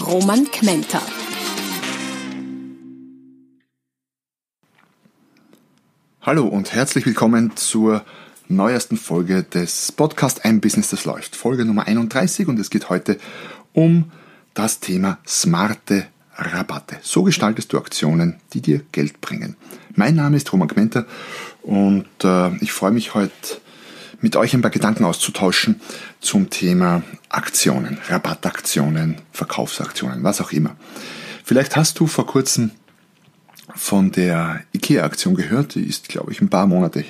Roman Kmenter. Hallo und herzlich willkommen zur neuesten Folge des Podcast Ein Business, das läuft. Folge Nummer 31 und es geht heute um das Thema smarte Rabatte. So gestaltest du Aktionen, die dir Geld bringen. Mein Name ist Roman Kmenter und äh, ich freue mich heute mit euch ein paar Gedanken auszutauschen zum Thema Aktionen, Rabattaktionen, Verkaufsaktionen, was auch immer. Vielleicht hast du vor kurzem von der IKEA-Aktion gehört. Die ist, glaube ich, ein paar Monate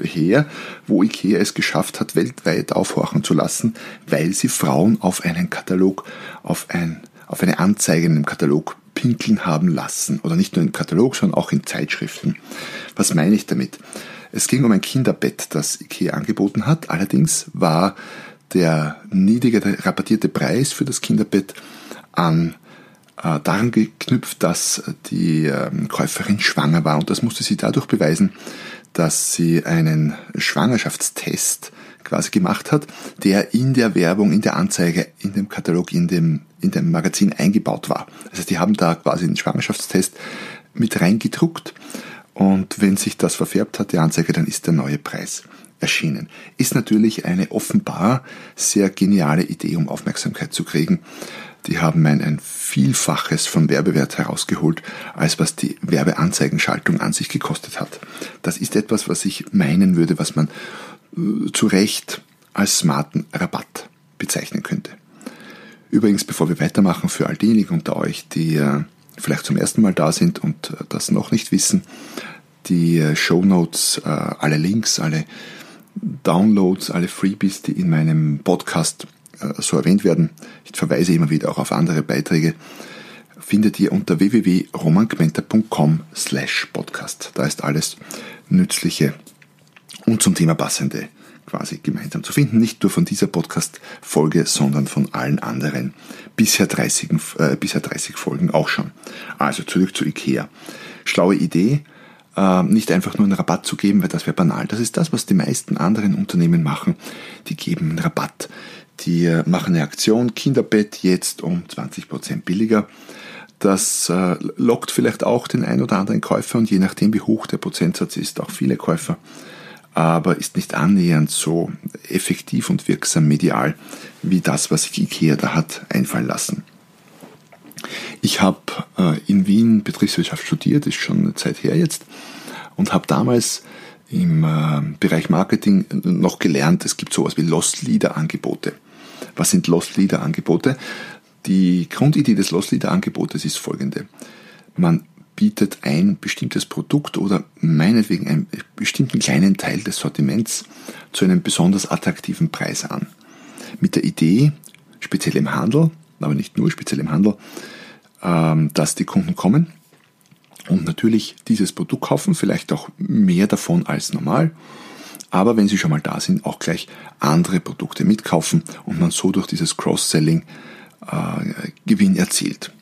her, wo IKEA es geschafft hat, weltweit aufhorchen zu lassen, weil sie Frauen auf einen Katalog, auf, ein, auf eine Anzeige in einem Katalog pinkeln haben lassen. Oder nicht nur im Katalog, sondern auch in Zeitschriften. Was meine ich damit? Es ging um ein Kinderbett, das IKEA angeboten hat. Allerdings war der niedrige rabattierte Preis für das Kinderbett an äh, daran geknüpft, dass die ähm, Käuferin schwanger war und das musste sie dadurch beweisen, dass sie einen Schwangerschaftstest quasi gemacht hat, der in der Werbung, in der Anzeige, in dem Katalog, in dem, in dem Magazin eingebaut war. Heißt, die haben da quasi einen Schwangerschaftstest mit reingedruckt und wenn sich das verfärbt hat, die Anzeige, dann ist der neue Preis erschienen. Ist natürlich eine offenbar sehr geniale Idee, um Aufmerksamkeit zu kriegen. Die haben ein, ein Vielfaches von Werbewert herausgeholt, als was die Werbeanzeigenschaltung an sich gekostet hat. Das ist etwas, was ich meinen würde, was man äh, zu Recht als smarten Rabatt bezeichnen könnte. Übrigens, bevor wir weitermachen, für all diejenigen unter euch, die äh, vielleicht zum ersten Mal da sind und äh, das noch nicht wissen, die äh, Show Notes, äh, alle Links, alle Downloads, alle Freebies, die in meinem Podcast so erwähnt werden, ich verweise immer wieder auch auf andere Beiträge, findet ihr unter www.romangmenta.com slash podcast. Da ist alles Nützliche und zum Thema Passende quasi gemeinsam zu finden. Nicht nur von dieser Podcast-Folge, sondern von allen anderen bisher 30, äh, bisher 30 Folgen auch schon. Also zurück zu IKEA. Schlaue Idee, äh, nicht einfach nur einen Rabatt zu geben, weil das wäre banal. Das ist das, was die meisten anderen Unternehmen machen. Die geben einen Rabatt. Die äh, machen eine Aktion, Kinderbett jetzt um 20% billiger. Das äh, lockt vielleicht auch den ein oder anderen Käufer und je nachdem, wie hoch der Prozentsatz ist, auch viele Käufer, aber ist nicht annähernd so effektiv und wirksam medial wie das, was sich IKEA da hat einfallen lassen. Ich habe äh, in Wien Betriebswirtschaft studiert, ist schon eine Zeit her jetzt, und habe damals im äh, Bereich Marketing noch gelernt, es gibt sowas wie Lost Leader Angebote. Was sind Lost Leader Angebote? Die Grundidee des Lost Leader Angebotes ist folgende. Man bietet ein bestimmtes Produkt oder meinetwegen einen bestimmten kleinen Teil des Sortiments zu einem besonders attraktiven Preis an. Mit der Idee, speziell im Handel, aber nicht nur speziell im Handel, ähm, dass die Kunden kommen und natürlich dieses Produkt kaufen, vielleicht auch mehr davon als normal, aber wenn sie schon mal da sind, auch gleich andere Produkte mitkaufen und man so durch dieses Cross-Selling äh, Gewinn erzielt.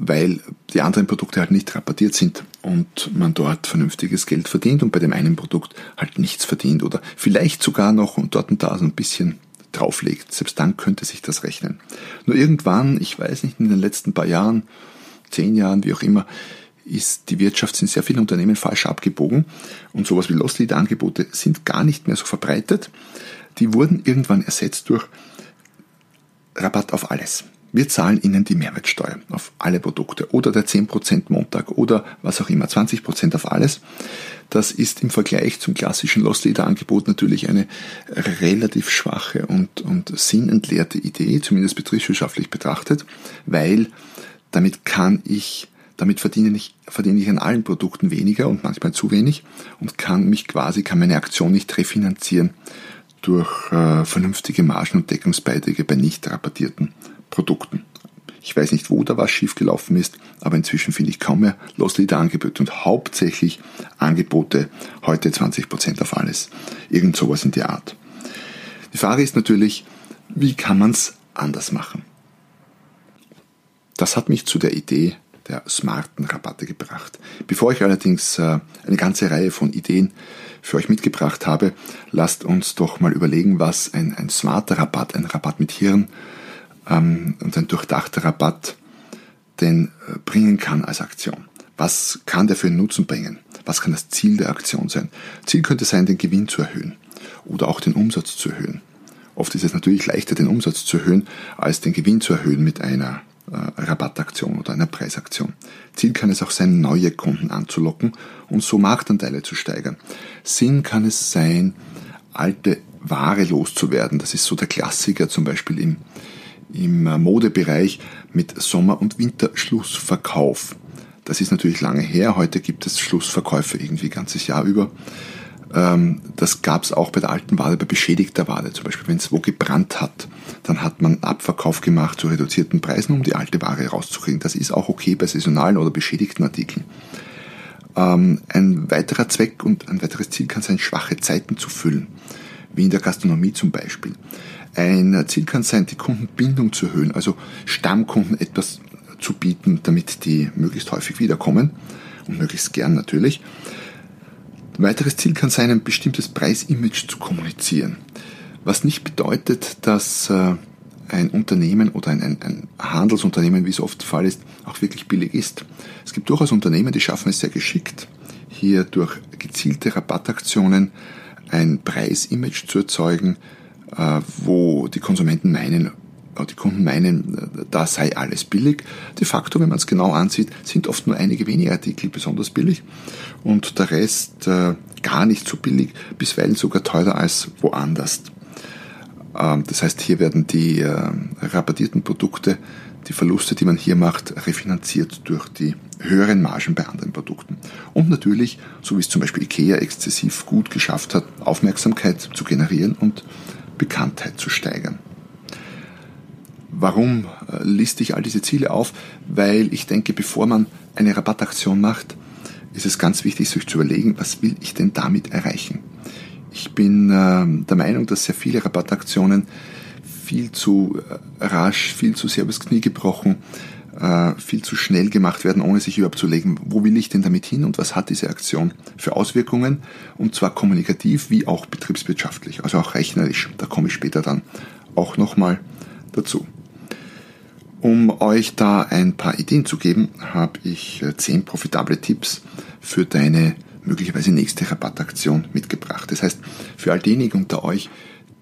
Weil die anderen Produkte halt nicht rabattiert sind und man dort vernünftiges Geld verdient und bei dem einen Produkt halt nichts verdient oder vielleicht sogar noch und dort und da so ein bisschen drauflegt. Selbst dann könnte sich das rechnen. Nur irgendwann, ich weiß nicht, in den letzten paar Jahren, zehn Jahren, wie auch immer, ist die Wirtschaft in sehr vielen Unternehmen falsch abgebogen und sowas wie Lost Leader Angebote sind gar nicht mehr so verbreitet. Die wurden irgendwann ersetzt durch Rabatt auf alles. Wir zahlen Ihnen die Mehrwertsteuer auf alle Produkte oder der 10% Montag oder was auch immer, 20% auf alles. Das ist im Vergleich zum klassischen Lost Leader Angebot natürlich eine relativ schwache und, und sinnentleerte Idee, zumindest betriebswirtschaftlich betrachtet, weil damit kann ich damit verdiene ich, verdiene ich an allen Produkten weniger und manchmal zu wenig und kann mich quasi, kann meine Aktion nicht refinanzieren durch äh, vernünftige Margen und Deckungsbeiträge bei nicht rabattierten Produkten. Ich weiß nicht, wo da was schiefgelaufen ist, aber inzwischen finde ich kaum mehr Loss-Leader-Angebote und hauptsächlich Angebote heute 20% auf alles. Irgend sowas in der Art. Die Frage ist natürlich, wie kann man es anders machen? Das hat mich zu der Idee der smarten Rabatte gebracht. Bevor ich allerdings äh, eine ganze Reihe von Ideen für euch mitgebracht habe, lasst uns doch mal überlegen, was ein, ein smarter Rabatt, ein Rabatt mit Hirn ähm, und ein durchdachter Rabatt denn äh, bringen kann als Aktion. Was kann der für einen Nutzen bringen? Was kann das Ziel der Aktion sein? Ziel könnte sein, den Gewinn zu erhöhen oder auch den Umsatz zu erhöhen. Oft ist es natürlich leichter, den Umsatz zu erhöhen, als den Gewinn zu erhöhen mit einer äh, Rabattaktion oder einer Preisaktion. Ziel kann es auch sein, neue Kunden anzulocken und so Marktanteile zu steigern. Sinn kann es sein, alte Ware loszuwerden. Das ist so der Klassiker zum Beispiel im, im äh, Modebereich mit Sommer- und Winterschlussverkauf. Das ist natürlich lange her. Heute gibt es Schlussverkäufe irgendwie ganzes Jahr über. Ähm, das gab es auch bei der alten Ware, bei beschädigter Ware. Zum Beispiel, wenn es wo gebrannt hat, dann hat man Abverkauf gemacht zu reduzierten Preisen, um die alte Ware rauszukriegen. Das ist auch okay bei saisonalen oder beschädigten Artikeln. Ähm, ein weiterer Zweck und ein weiteres Ziel kann sein, schwache Zeiten zu füllen, wie in der Gastronomie zum Beispiel. Ein Ziel kann sein, die Kundenbindung zu erhöhen, also Stammkunden etwas zu bieten, damit die möglichst häufig wiederkommen und möglichst gern natürlich. Ein weiteres Ziel kann sein, ein bestimmtes Preisimage zu kommunizieren. Was nicht bedeutet, dass äh, ein Unternehmen oder ein, ein, Handelsunternehmen, wie es oft der Fall ist, auch wirklich billig ist. Es gibt durchaus Unternehmen, die schaffen es sehr geschickt, hier durch gezielte Rabattaktionen ein Preisimage zu erzeugen, wo die Konsumenten meinen, die Kunden meinen, da sei alles billig. De facto, wenn man es genau ansieht, sind oft nur einige wenige Artikel besonders billig und der Rest äh, gar nicht so billig, bisweilen sogar teurer als woanders. Ähm, das heißt, hier werden die äh, rabattierten Produkte, die Verluste, die man hier macht, refinanziert durch die höheren Margen bei anderen Produkten. Und natürlich, so wie es zum Beispiel IKEA exzessiv gut geschafft hat, Aufmerksamkeit zu generieren und Bekanntheit zu steigern. Warum äh, liste ich all diese Ziele auf? Weil ich denke, bevor man eine Rabattaktion macht, ist es ganz wichtig, sich zu überlegen, was will ich denn damit erreichen? Ich bin äh, der Meinung, dass sehr viele Rabattaktionen viel zu äh, rasch, viel zu sehr übers Knie gebrochen, äh, viel zu schnell gemacht werden, ohne sich überhaupt zu legen, wo will ich denn damit hin und was hat diese Aktion für Auswirkungen, und zwar kommunikativ wie auch betriebswirtschaftlich, also auch rechnerisch. Da komme ich später dann auch nochmal dazu. Um euch da ein paar Ideen zu geben, habe ich äh, zehn profitable Tipps für deine möglicherweise nächste Rabattaktion mitgebracht. Das heißt, für all diejenigen unter euch,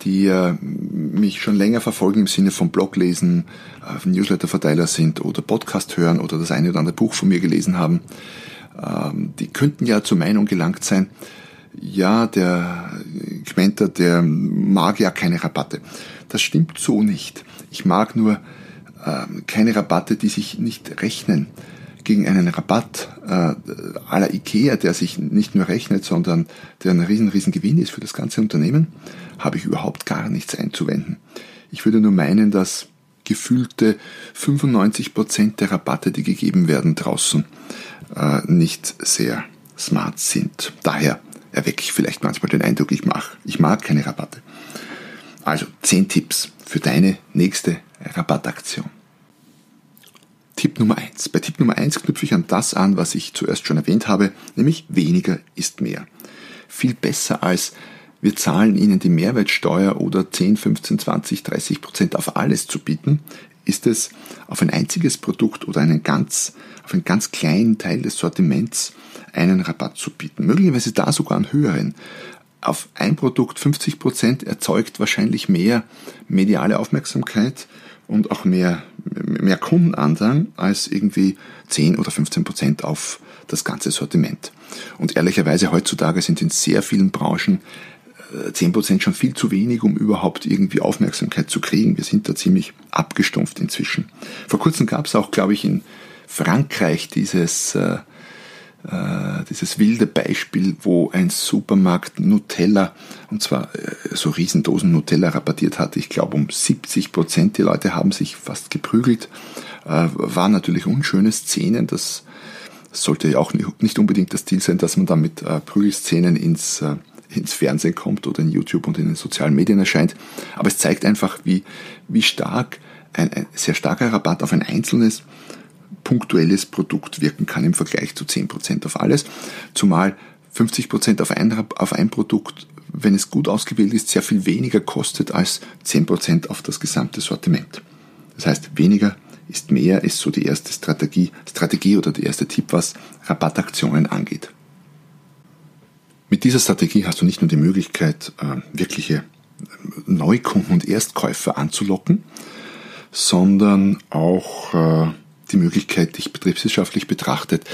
die äh, mich schon länger verfolgen im Sinne von Blog lesen, äh, Newsletter-Verteiler sind oder Podcast hören oder das eine oder andere Buch von mir gelesen haben, ähm, die könnten ja zur Meinung gelangt sein, ja, der Quenter, der mag ja keine Rabatte. Das stimmt so nicht. Ich mag nur ähm, keine Rabatte, die sich nicht rechnen. Gegen einen Rabatt äh, aller Ikea, der sich nicht nur rechnet, sondern der ein riesen, riesen Gewinn ist für das ganze Unternehmen, habe ich überhaupt gar nichts einzuwenden. Ich würde nur meinen, dass gefühlte 95 Prozent der Rabatte, die gegeben werden draußen, äh, nicht sehr smart sind. Daher erwecke ich vielleicht manchmal den Eindruck, ich, mach, ich mag keine Rabatte. Also 10 Tipps für deine nächste Rabattaktion. Tipp Nummer eins. Bei Tipp Nummer eins knüpfe ich an das an, was ich zuerst schon erwähnt habe, nämlich weniger ist mehr. Viel besser als wir zahlen Ihnen die Mehrwertsteuer oder 10, 15, 20, 30 Prozent auf alles zu bieten, ist es auf ein einziges Produkt oder einen ganz, auf einen ganz kleinen Teil des Sortiments einen Rabatt zu bieten. Möglicherweise da sogar einen höheren. Auf ein Produkt 50 Prozent erzeugt wahrscheinlich mehr mediale Aufmerksamkeit und auch mehr, mehr Kundenandrang als irgendwie 10 oder 15 Prozent auf das ganze Sortiment. Und ehrlicherweise heutzutage sind in sehr vielen Branchen 10 äh, Prozent schon viel zu wenig, um überhaupt irgendwie Aufmerksamkeit zu kriegen. Wir sind da ziemlich abgestumpft inzwischen. Vor kurzem gab es auch, glaube ich, in Frankreich dieses äh, dieses wilde Beispiel, wo ein Supermarkt Nutella, und zwar äh, so Riesendosen Nutella rabattiert hatte, ich glaube um 70 Prozent. Die Leute haben sich fast geprügelt. äh, waren natürlich unschöne Szenen. Das sollte ja auch nicht unbedingt das Ziel sein, dass man da mit äh, Prügelszenen ins, äh, ins Fernsehen kommt oder in YouTube und in den sozialen Medien erscheint. Aber es zeigt einfach, wie, wie stark ein, ein sehr starker Rabatt auf ein einzelnes punktuelles Produkt wirken kann im Vergleich zu 10% auf alles. Zumal 50% auf ein, auf ein Produkt, wenn es gut ausgewählt ist, sehr viel weniger kostet als 10% auf das gesamte Sortiment. Das heißt, weniger ist mehr, ist so die erste Strategie, Strategie oder der erste Tipp, was Rabattaktionen angeht. Mit dieser Strategie hast du nicht nur die Möglichkeit, äh, wirkliche Neukunden und Erstkäufer anzulocken, sondern auch äh, die Möglichkeit, dich betriebswirtschaftlich betrachtet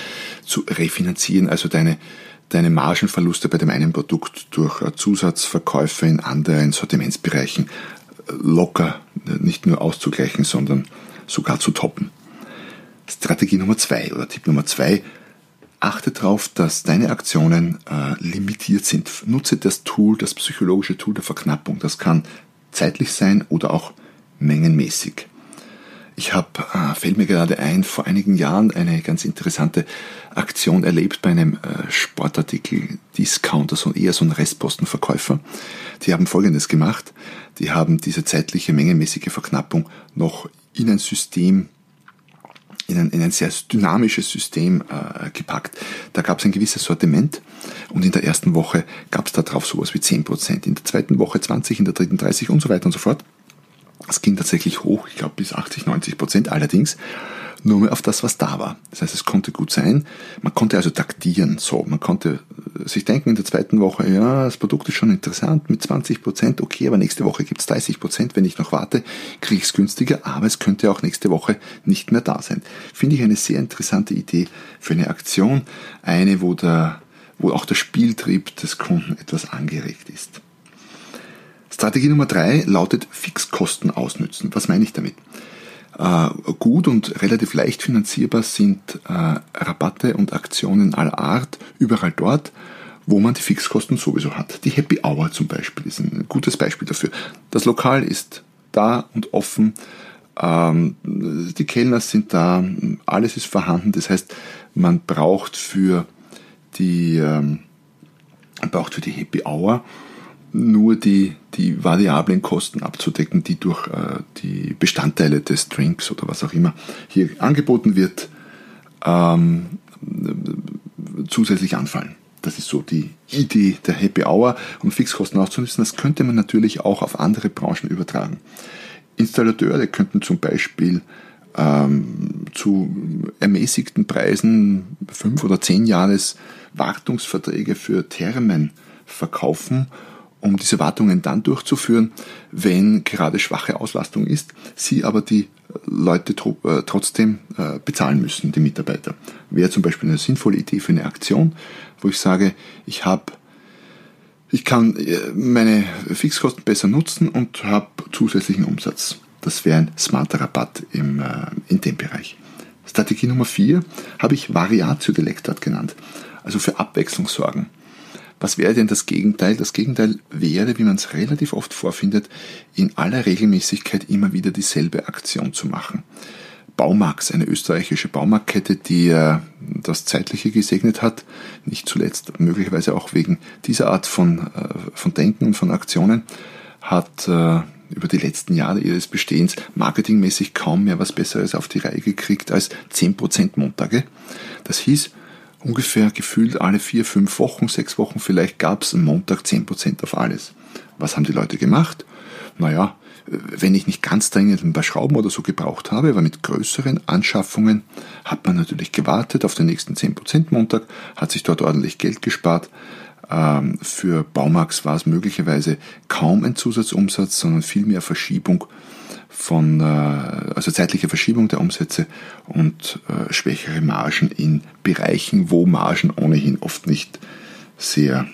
zu refinanzieren, also deine, deine Margenverluste bei dem einen Produkt durch äh, Zusatzverkäufe in anderen Sortimentsbereichen locker nicht nur auszugleichen, sondern sogar zu toppen. Strategie Nummer zwei oder Tipp Nummer zwei, achte darauf, dass deine Aktionen äh, limitiert sind. Nutze das Tool, das psychologische Tool der Verknappung. Das kann zeitlich sein oder auch mengenmäßig. Ich habe, äh, fällt mir gerade ein, vor einigen Jahren eine ganz interessante Aktion erlebt bei einem äh, Sportartikel-Discounter, so eher so ein Restpostenverkäufer. Die haben Folgendes gemacht. Die haben diese zeitliche mengenmäßige Verknappung noch in ein System in ein, in ein sehr dynamisches System äh, gepackt. Da gab es ein gewisses Sortiment und in der ersten Woche gab es da drauf sowas wie 10%, in der zweiten Woche 20, in der dritten 30 und so weiter und so fort. Es ging tatsächlich hoch, ich glaube bis 80, 90 Prozent. Allerdings nur mehr auf das, was da war. Das heißt, es konnte gut sein. Man konnte also taktieren. So, man konnte äh, sich denken in der zweiten Woche, ja, das Produkt ist schon interessant mit 20 Prozent, okay, aber nächste Woche gibt's 30 Prozent. Wenn ich noch warte, kriege ich es günstiger, aber es könnte auch nächste Woche nicht mehr da sein. Finde ich eine sehr interessante Idee für eine Aktion. Eine, wo der, wo auch der Spieltrieb des Kunden etwas angeregt ist. Strategie Nummer drei lautet Fixkosten ausnützen. Was meine ich damit? Äh, gut und relativ leicht finanzierbar sind äh, Rabatte und Aktionen aller Art überall dort, wo man die Fixkosten sowieso hat. Die Happy Hour zum Beispiel ist ein gutes Beispiel dafür. Das Lokal ist da und offen, ähm, die Kellner sind da, alles ist vorhanden. Das heißt, man braucht für die, ähm, braucht für die Happy Hour nur die, die variablen Kosten abzudecken, die durch äh, die Bestandteile des Drinks oder was auch immer hier angeboten wird, ähm, zusätzlich anfallen. Das ist so die Idee der Happy Hour und Fixkosten auszunutzen. Das könnte man natürlich auch auf andere Branchen übertragen. Installateure könnten zum Beispiel ähm, zu ermäßigten Preisen fünf oder zehn Jahres Wartungsverträge für Thermen verkaufen um diese Wartungen dann durchzuführen, wenn gerade schwache Auslastung ist, sie aber die Leute äh, trotzdem äh, bezahlen müssen, die Mitarbeiter. Wäre zum Beispiel eine sinnvolle Idee für eine Aktion, wo ich sage, ich habe ich kann äh, meine Fixkosten besser nutzen und habe zusätzlichen Umsatz. Das wäre ein smarter Rabatt im, in dem Bereich. Strategie Nummer vier habe ich Variatio Delectat genannt. Also für Abwechslung sorgen. Was wäre denn das Gegenteil? Das Gegenteil wäre, wie man es relativ oft vorfindet, in aller Regelmäßigkeit immer wieder dieselbe Aktion zu machen. Baumax, eine österreichische Baumarktkette, die äh, das Zeitliche gesegnet hat, nicht zuletzt möglicherweise auch wegen dieser Art von, äh, von Denken und von Aktionen, hat äh, über die letzten Jahre ihres Bestehens marketingmäßig kaum mehr was Besseres auf die Reihe gekriegt als 10% Montage. Das hieß, ungefähr gefühlt alle vier, fünf Wochen, sechs Wochen vielleicht gab es am Montag 10% auf alles. Was haben die Leute gemacht? Naja, wenn ich nicht ganz dringend ein paar Schrauben oder so gebraucht habe, aber mit größeren Anschaffungen hat man natürlich gewartet auf den nächsten 10% Montag, hat sich dort ordentlich Geld gespart. Ähm, für Baumax war es möglicherweise kaum ein Zusatzumsatz, sondern vielmehr Verschiebung von, also zeitliche Verschiebung der Umsätze und äh, schwächere Margen in Bereichen, wo Margen ohnehin oft nicht sehr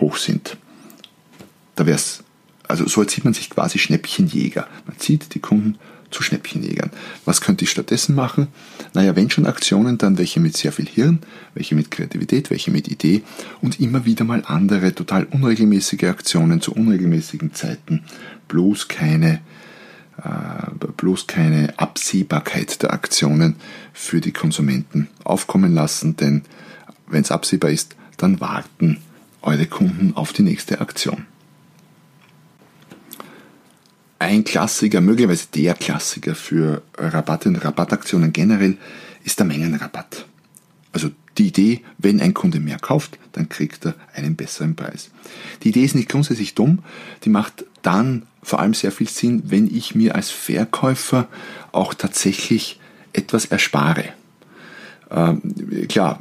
hoch sind. Da wäre es, also so sieht man sich quasi Schnäppchenjäger. Man zieht die Kunden zu Schnäppchenjägern. Was könnte ich stattdessen machen? Naja, wenn schon Aktionen, dann welche mit sehr viel Hirn, welche mit Kreativität, welche mit Idee und immer wieder mal andere, total unregelmäßige Aktionen zu unregelmäßigen Zeiten. Bloß keine bloß keine Absehbarkeit der Aktionen für die Konsumenten aufkommen lassen, denn wenn es absehbar ist, dann warten eure Kunden auf die nächste Aktion. Ein Klassiker, möglicherweise der Klassiker für Rabatte und Rabattaktionen generell ist der Mengenrabatt. Also die Idee, wenn ein Kunde mehr kauft, dann kriegt er einen besseren Preis. Die Idee ist nicht grundsätzlich dumm, die macht dann vor allem sehr viel Sinn, wenn ich mir als Verkäufer auch tatsächlich etwas erspare. Ähm, klar,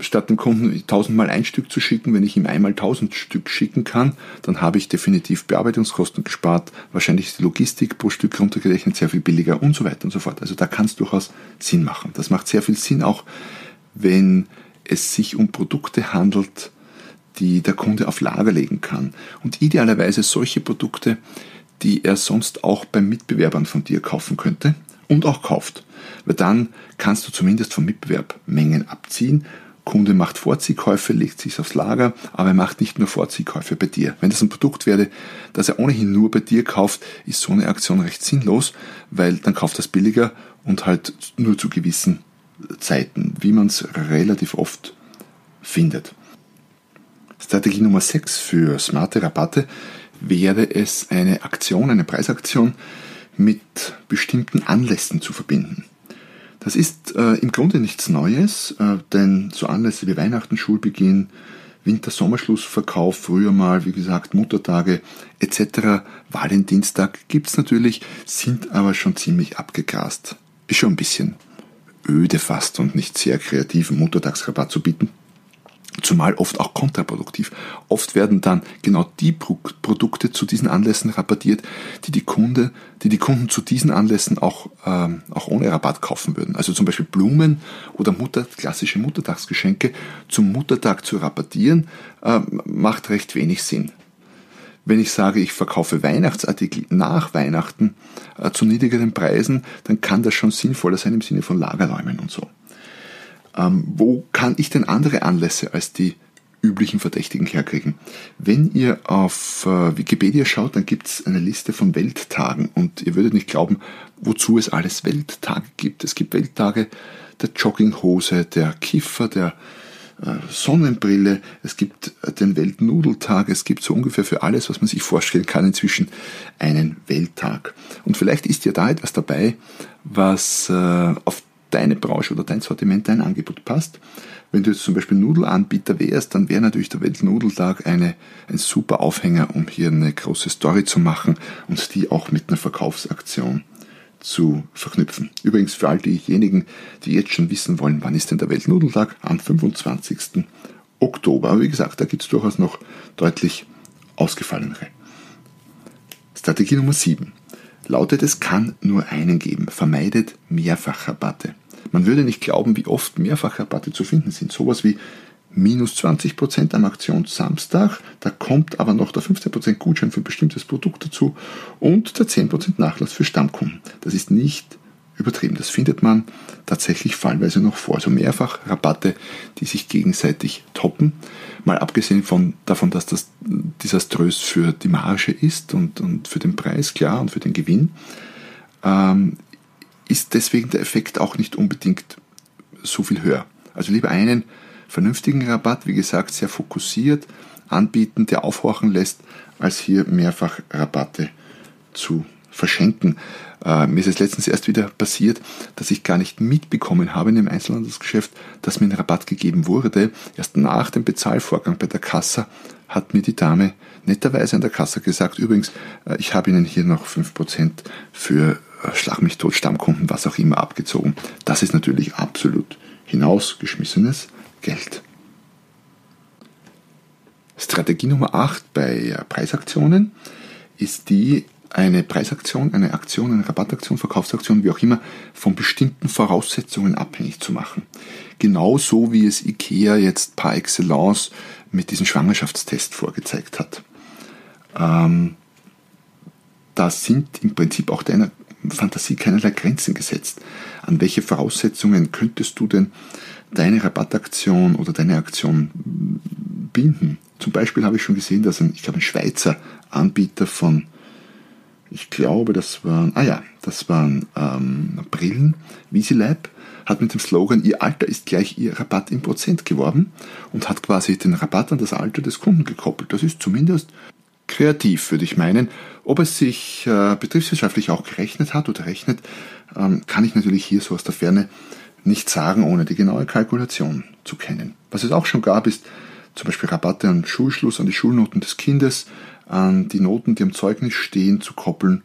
statt dem Kunden tausendmal ein Stück zu schicken, wenn ich ihm einmal tausend Stück schicken kann, dann habe ich definitiv Bearbeitungskosten gespart. Wahrscheinlich ist die Logistik pro Stück runtergerechnet sehr viel billiger und so weiter und so fort. Also da kann es durchaus Sinn machen. Das macht sehr viel Sinn auch, wenn es sich um Produkte handelt, die der Kunde auf Lager legen kann. Und idealerweise solche Produkte, die er sonst auch bei Mitbewerbern von dir kaufen könnte und auch kauft. Weil dann kannst du zumindest vom Mitbewerb Mengen abziehen. Kunde macht Vorziehkäufe, legt sich aufs Lager, aber er macht nicht nur Vorziehkäufe bei dir. Wenn das ein Produkt werde, das er ohnehin nur bei dir kauft, ist so eine Aktion recht sinnlos, weil dann kauft er es billiger und halt nur zu gewissen Zeiten, wie man es relativ oft findet. Strategie Nummer 6 für smarte Rabatte wäre es, eine Aktion, eine Preisaktion mit bestimmten Anlässen zu verbinden. Das ist äh, im Grunde nichts Neues, äh, denn so Anlässe wie Weihnachten, Schulbeginn, Winter-Sommerschlussverkauf, früher mal, wie gesagt, Muttertage etc., Valentinstag gibt's natürlich, sind aber schon ziemlich abgegrast. Ist schon ein bisschen öde fast und nicht sehr kreativ, einen Muttertagsrabatt zu bieten. Zumal oft auch kontraproduktiv. Oft werden dann genau die Produkte zu diesen Anlässen rabattiert, die die, Kunde, die, die Kunden zu diesen Anlässen auch, ähm, auch ohne Rabatt kaufen würden. Also zum Beispiel Blumen oder Mutter, klassische Muttertagsgeschenke zum Muttertag zu rabattieren, äh, macht recht wenig Sinn. Wenn ich sage, ich verkaufe Weihnachtsartikel nach Weihnachten äh, zu niedrigeren Preisen, dann kann das schon sinnvoller sein im Sinne von Lagerräumen und so. Ähm, wo kann ich denn andere Anlässe als die üblichen Verdächtigen herkriegen? Wenn ihr auf äh, Wikipedia schaut, dann gibt es eine Liste von Welttagen und ihr würdet nicht glauben, wozu es alles Welttage gibt. Es gibt Welttage der Jogginghose, der Kiffer, der Sonnenbrille, es gibt äh, den Weltnudeltag, es gibt so ungefähr für alles, was man sich vorstellen kann, inzwischen einen Welttag. Und vielleicht ist ja da etwas dabei, was äh, auf deine Branche oder dein Sortiment, dein Angebot passt. Wenn du jetzt zum Beispiel Nudelanbieter wärst, dann wäre natürlich der Weltnudeltag eine, ein super Aufhänger, um hier eine große Story zu machen und die auch mit einer Verkaufsaktion zu verknüpfen. Übrigens für all diejenigen, die jetzt schon wissen wollen, wann ist denn der Weltnudeltag? Am 25. Oktober. Aber wie gesagt, da gibt es durchaus noch deutlich ausgefallenere. Strategie Nummer 7 lautet, es kann nur einen geben. Vermeidet Mehrfachrabatte. Man würde nicht glauben, wie oft Mehrfachrabatte zu finden sind. Sowas wie minus 20% am Aktionssamstag, da kommt aber noch der 15% Gutschein für ein bestimmtes Produkt dazu und der 10% Nachlass für Stammkunden. Das ist nicht übertrieben. Das findet man tatsächlich fallweise noch vor. Also mehrfach Rabatte, die sich gegenseitig toppen. Mal abgesehen von, davon, dass das desaströs für die Marge ist und, und für den Preis, klar, und für den Gewinn, ähm, ist deswegen der Effekt auch nicht unbedingt so viel höher. Also lieber einen vernünftigen Rabatt, wie gesagt, sehr fokussiert anbieten, der aufhorchen lässt, als hier mehrfach Rabatte zu verschenken. Äh, mir ist es letztens erst wieder passiert, dass ich gar nicht mitbekommen habe in dem Einzelhandelsgeschäft, dass mir ein Rabatt gegeben wurde. Erst nach dem Bezahlvorgang bei der Kasse hat mir die Dame netterweise an der Kasse gesagt, übrigens, äh, ich habe Ihnen hier noch 5% für äh, Schlag mich tot, Stammkunden, was auch immer abgezogen. Das ist natürlich absolut hinausgeschmissenes Geld. Strategie Nummer 8 bei äh, Preisaktionen ist die, eine Preisaktion, eine Aktion, eine Rabattaktion, Verkaufsaktion, wie auch immer, von bestimmten Voraussetzungen abhängig zu machen. Genauso wie es IKEA jetzt par excellence mit diesem Schwangerschaftstest vorgezeigt hat. Ähm, da sind im Prinzip auch deiner Fantasie keinerlei Grenzen gesetzt. An welche Voraussetzungen könntest du denn deine Rabattaktion oder deine Aktion binden? Zum Beispiel habe ich schon gesehen, dass ein, ich glaube, ein Schweizer Anbieter von ich glaube, das waren, ah ja, das waren ähm, Brillen, VisiLab hat mit dem Slogan Ihr Alter ist gleich Ihr Rabatt im Prozent geworben und hat quasi den Rabatt an das Alter des Kunden gekoppelt. Das ist zumindest kreativ, würde ich meinen. Ob es sich äh, betriebswirtschaftlich auch gerechnet hat oder rechnet, ähm, kann ich natürlich hier so aus der Ferne nicht sagen, ohne die genaue Kalkulation zu kennen. Was es auch schon gab, ist zum Beispiel Rabatte an Schulschluss, an die Schulnoten des Kindes, an die Noten, die am Zeugnis stehen, zu koppeln.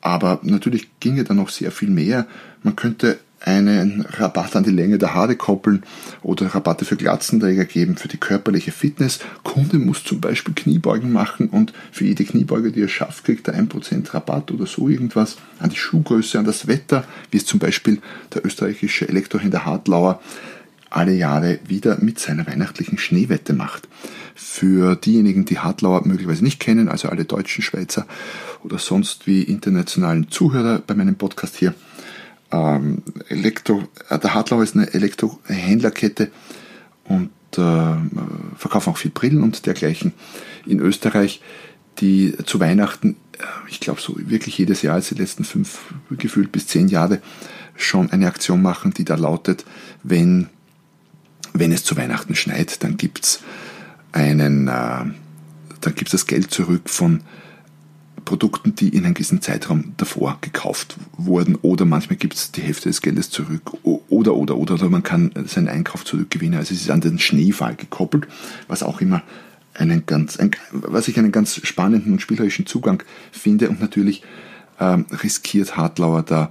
Aber natürlich ginge da noch sehr viel mehr. Man könnte einen Rabatt an die Länge der Haare koppeln oder Rabatte für Glatzenträger geben für die körperliche Fitness. Kunde muss zum Beispiel Kniebeugen machen und für jede Kniebeuge, die er schafft, kriegt er 1% Rabatt oder so irgendwas. An die Schuhgröße, an das Wetter, wie es zum Beispiel der österreichische Elektrohändler Hartlauer alle Jahre wieder mit seiner weihnachtlichen Schneewette macht. Für diejenigen, die Hartlauer möglicherweise nicht kennen, also alle deutschen Schweizer oder sonst wie internationalen Zuhörer bei meinem Podcast hier, ähm, Elektro, äh, der Hartlauer ist eine Elektrohändlerkette und äh, verkaufen auch viel Brillen und dergleichen in Österreich, die zu Weihnachten, äh, ich glaube so wirklich jedes Jahr, als die letzten fünf gefühlt bis zehn Jahre, schon eine Aktion machen, die da lautet, wenn, wenn es zu Weihnachten schneit, dann gibt's einen, äh, dann gibt's das Geld zurück von Produkten, die in einem gewissen Zeitraum davor gekauft wurden. Oder manchmal gibt es die Hälfte des Geldes zurück. Oder, oder, oder, oder man kann seinen Einkauf zurückgewinnen. Also es ist an den Schneefall gekoppelt, was auch immer einen ganz, ein, was ich einen ganz spannenden und spielerischen Zugang finde. Und natürlich ähm, riskiert Hartlauer da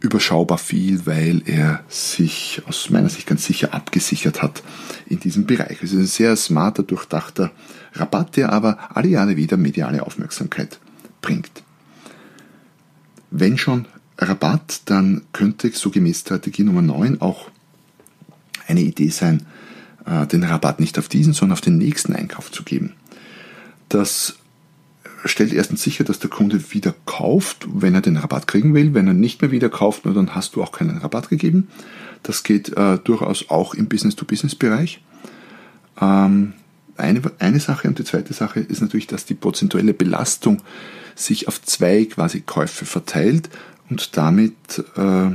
überschaubar viel, weil er sich aus meiner Sicht ganz sicher abgesichert hat in diesem Bereich. Es ist ein sehr smarter, durchdachter Rabatt, der aber alle Jahre wieder mediale Aufmerksamkeit bringt. Wenn schon Rabatt, dann könnte so gemäß Strategie Nummer 9 auch eine Idee sein, äh, den Rabatt nicht auf diesen, sondern auf den nächsten Einkauf zu geben. Das stellt erstens sicher, dass der Kunde wieder kauft, wenn er den Rabatt kriegen will. Wenn er nicht mehr wieder kauft, dann hast du auch keinen Rabatt gegeben. Das geht äh, durchaus auch im Business-to-Business-Bereich. Ähm, eine, eine Sache und die zweite Sache ist natürlich, dass die prozentuelle Belastung sich auf zwei quasi Käufe verteilt und damit äh,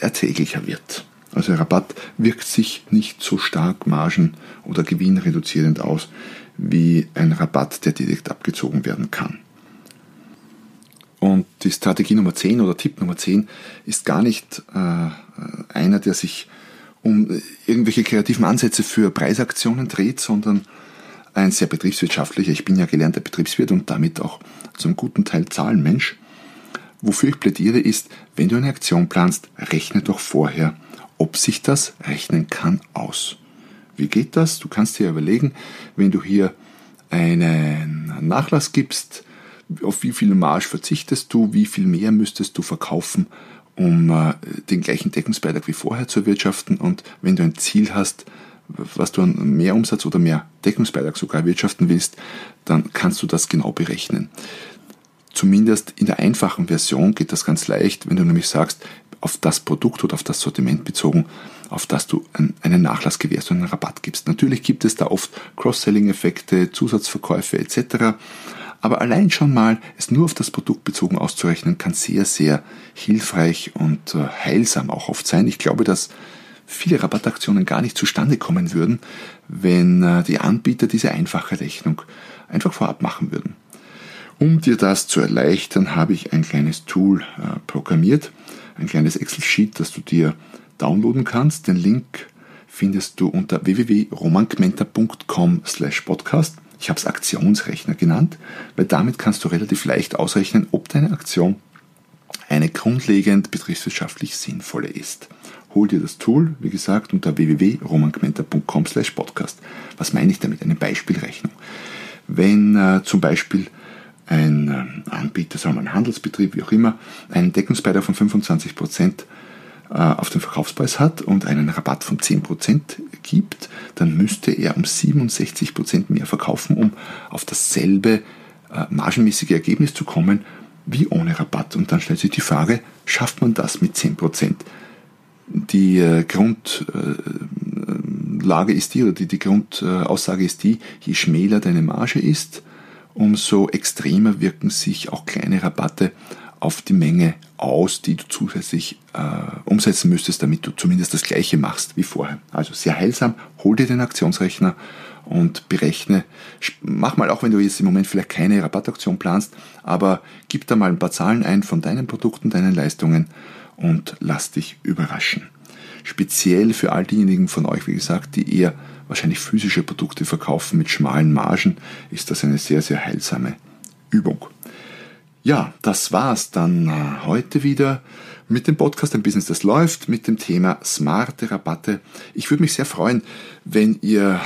erträglicher wird. Also Rabatt wirkt sich nicht so stark margen- oder gewinnreduzierend aus wie ein Rabatt, der direkt abgezogen werden kann. Und die Strategie Nummer 10 oder Tipp Nummer 10 ist gar nicht äh, einer, der sich um irgendwelche kreativen Ansätze für Preisaktionen dreht, sondern ein sehr betriebswirtschaftlicher. Ich bin ja gelernter Betriebswirt und damit auch zum guten Teil Zahlenmensch. Wofür ich plädiere ist, wenn du eine Aktion planst, rechne doch vorher, ob sich das rechnen kann, aus. Wie geht das? Du kannst dir überlegen, wenn du hier einen Nachlass gibst, auf wie viel Marge verzichtest du, wie viel mehr müsstest du verkaufen, um äh, den gleichen Deckungsbeitrag wie vorher zu erwirtschaften. Und wenn du ein Ziel hast, was du an mehr Umsatz oder mehr Deckungsbeitrag sogar erwirtschaften willst, dann kannst du das genau berechnen. Zumindest in der einfachen Version geht das ganz leicht, wenn du nämlich sagst, auf das Produkt oder auf das Sortiment bezogen, auf das du einen Nachlass gewährst und einen Rabatt gibst. Natürlich gibt es da oft Cross-Selling-Effekte, Zusatzverkäufe etc. Aber allein schon mal es nur auf das Produkt bezogen auszurechnen, kann sehr, sehr hilfreich und äh, heilsam auch oft sein. Ich glaube, dass viele Rabattaktionen gar nicht zustande kommen würden, wenn äh, die Anbieter diese einfache Rechnung einfach vorab machen würden. Um dir das zu erleichtern, habe ich ein kleines Tool äh, programmiert, ein kleines Excel-Sheet, das du dir downloaden kannst. Den Link findest du unter www.romankmenta.com slash podcast. Ich habe es Aktionsrechner genannt, weil damit kannst du relativ leicht ausrechnen, ob deine Aktion eine grundlegend betriebswirtschaftlich sinnvolle ist hol dir das Tool, wie gesagt, unter www.romangmenta.com slash podcast. Was meine ich damit? Eine Beispielrechnung. Wenn äh, zum Beispiel ein äh, Anbieter, sagen wir ein Handelsbetrieb, wie auch immer, einen Deckungsbeitrag von 25% äh, auf den Verkaufspreis hat und einen Rabatt von 10% gibt, dann müsste er um 67% mehr verkaufen, um auf dasselbe äh, margenmäßige Ergebnis zu kommen wie ohne Rabatt. Und dann stellt sich die Frage, schafft man das mit 10%? Die äh, Grundlage ist die, oder die, die Grundaussage ist die, je schmäler deine Marge ist, umso extremer wirken sich auch kleine Rabatte auf die Menge aus, die du zusätzlich äh, umsetzen müsstest, damit du zumindest das gleiche machst wie vorher. Also sehr heilsam, hol dir den Aktionsrechner und berechne, mach mal auch wenn du jetzt im Moment vielleicht keine Rabattaktion planst, aber gib da mal ein paar Zahlen ein von deinen Produkten, deinen Leistungen und lass dich überraschen. Speziell für all diejenigen von euch, wie gesagt, die eher wahrscheinlich physische Produkte verkaufen mit schmalen Margen, ist das eine sehr, sehr heilsame Übung. Ja, das war's dann äh, heute wieder mit dem Podcast Ein Business, das läuft, mit dem Thema smarte Rabatte. Ich würde mich sehr freuen, wenn ihr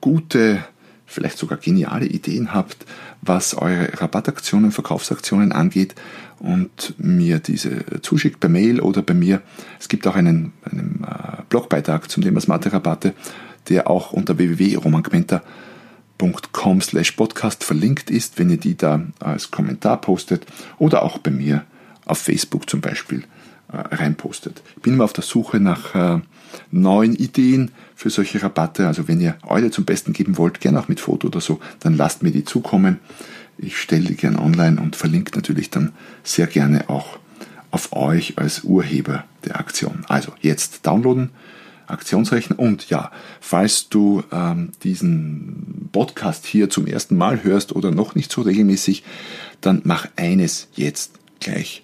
gute, vielleicht sogar geniale Ideen habt, was eure Rabattaktionen, Verkaufsaktionen angeht und mir diese zuschickt per Mail oder bei mir. Es gibt auch einen, einen äh, Blogbeitrag zum Thema smarte Rabatte, der auch unter www.romangmenta.com slash podcast verlinkt ist, wenn ihr die da als Kommentar postet oder auch bei mir auf Facebook zum Beispiel reinpostet. Ich bin immer auf der Suche nach äh, neuen Ideen für solche Rabatte. Also wenn ihr eure zum Besten geben wollt, gerne auch mit Foto oder so, dann lasst mir die zukommen. Ich stelle die gerne online und verlinke natürlich dann sehr gerne auch auf euch als Urheber der Aktion. Also jetzt downloaden, Aktionsrechner und ja, falls du ähm, diesen Podcast hier zum ersten Mal hörst oder noch nicht so regelmäßig, dann mach eines jetzt gleich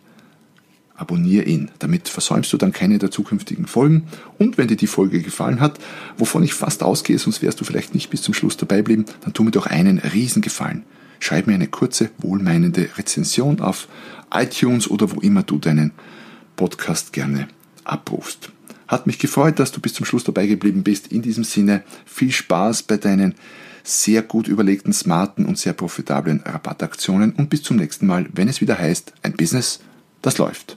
abonniere ihn. Damit versäumst du dann keine der zukünftigen Folgen. Und wenn dir die Folge gefallen hat, wovon ich fast ausgehe, sonst wärst du vielleicht nicht bis zum Schluss dabei bleiben, dann tu mir doch einen Riesengefallen. Schreib mir eine kurze, wohlmeinende Rezension auf iTunes oder wo immer du deinen Podcast gerne abrufst. Hat mich gefreut, dass du bis zum Schluss dabei geblieben bist. In diesem Sinne viel Spaß bei deinen sehr gut überlegten, smarten und sehr profitablen Rabattaktionen und bis zum nächsten Mal, wenn es wieder heißt, ein Business, das läuft.